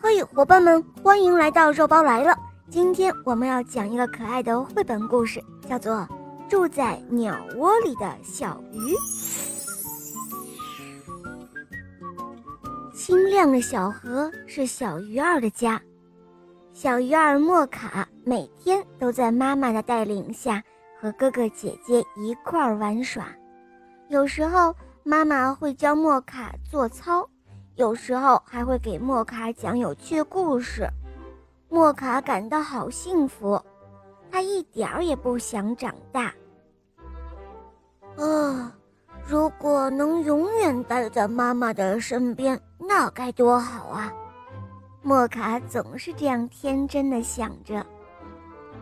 嘿，伙伴们，欢迎来到肉包来了。今天我们要讲一个可爱的绘本故事，叫做《住在鸟窝里的小鱼》。清亮的小河是小鱼儿的家，小鱼儿莫卡每天都在妈妈的带领下和哥哥姐姐一块儿玩耍。有时候妈妈会教莫卡做操。有时候还会给莫卡讲有趣故事，莫卡感到好幸福，他一点儿也不想长大。啊，如果能永远待在妈妈的身边，那该多好啊！莫卡总是这样天真的想着。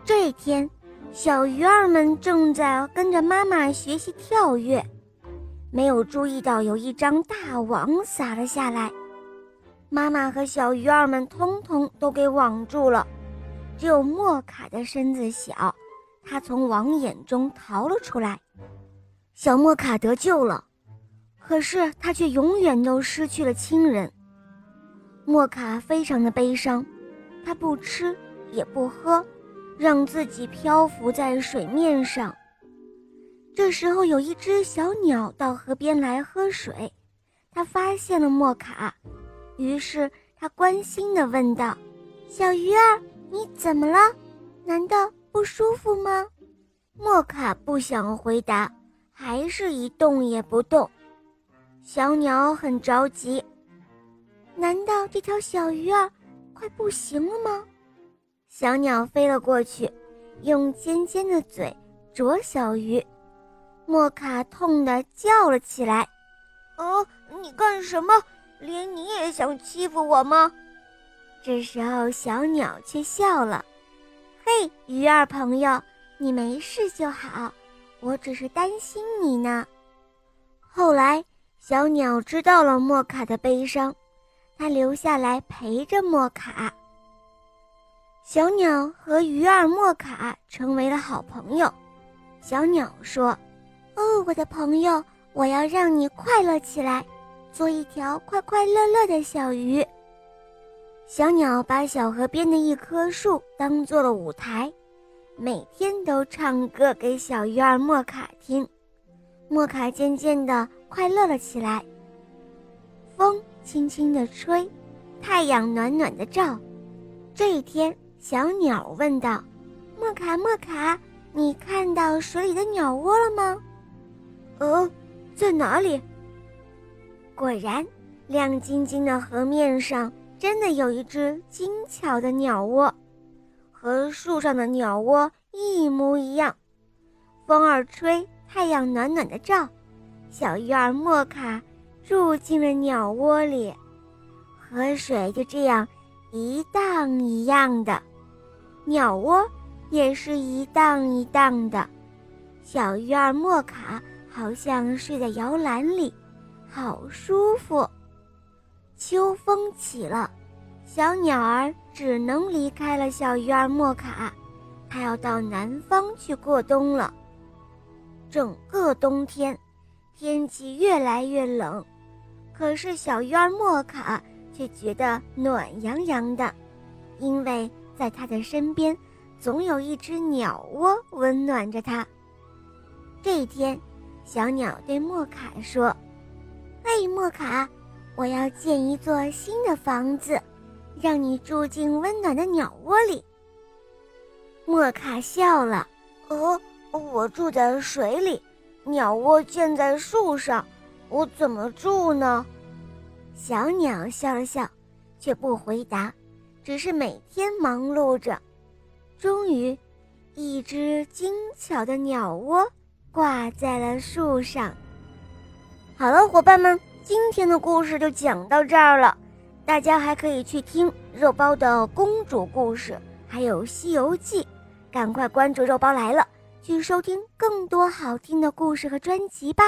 这天，小鱼儿们正在跟着妈妈学习跳跃。没有注意到有一张大网撒了下来，妈妈和小鱼儿们通通都给网住了，只有莫卡的身子小，他从网眼中逃了出来。小莫卡得救了，可是他却永远都失去了亲人。莫卡非常的悲伤，他不吃也不喝，让自己漂浮在水面上。这时候，有一只小鸟到河边来喝水，它发现了莫卡，于是它关心地问道：“小鱼儿，你怎么了？难道不舒服吗？”莫卡不想回答，还是一动也不动。小鸟很着急：“难道这条小鱼儿快不行了吗？”小鸟飞了过去，用尖尖的嘴啄小鱼。莫卡痛得叫了起来：“哦，你干什么？连你也想欺负我吗？”这时候，小鸟却笑了：“嘿，鱼儿朋友，你没事就好，我只是担心你呢。”后来，小鸟知道了莫卡的悲伤，它留下来陪着莫卡。小鸟和鱼儿莫卡成为了好朋友。小鸟说。哦，我的朋友，我要让你快乐起来，做一条快快乐乐的小鱼。小鸟把小河边的一棵树当做了舞台，每天都唱歌给小鱼儿莫卡听。莫卡渐渐地快乐了起来。风轻轻地吹，太阳暖暖的照。这一天，小鸟问道：“莫卡，莫卡，你看到水里的鸟窝了吗？”哦，在哪里？果然，亮晶晶的河面上真的有一只精巧的鸟窝，和树上的鸟窝一模一样。风儿吹，太阳暖暖的照，小鱼儿莫卡住进了鸟窝里，河水就这样一荡一样的，鸟窝也是一荡一荡的，小鱼儿莫卡。好像睡在摇篮里，好舒服。秋风起了，小鸟儿只能离开了小鱼儿莫卡，它要到南方去过冬了。整个冬天，天气越来越冷，可是小鱼儿莫卡却觉得暖洋洋的，因为在它的身边，总有一只鸟窝温暖着它。这一天。小鸟对莫卡说：“嘿，莫卡，我要建一座新的房子，让你住进温暖的鸟窝里。”莫卡笑了：“哦，我住在水里，鸟窝建在树上，我怎么住呢？”小鸟笑了笑，却不回答，只是每天忙碌着。终于，一只精巧的鸟窝。挂在了树上。好了，伙伴们，今天的故事就讲到这儿了。大家还可以去听肉包的公主故事，还有《西游记》，赶快关注肉包来了，去收听更多好听的故事和专辑吧。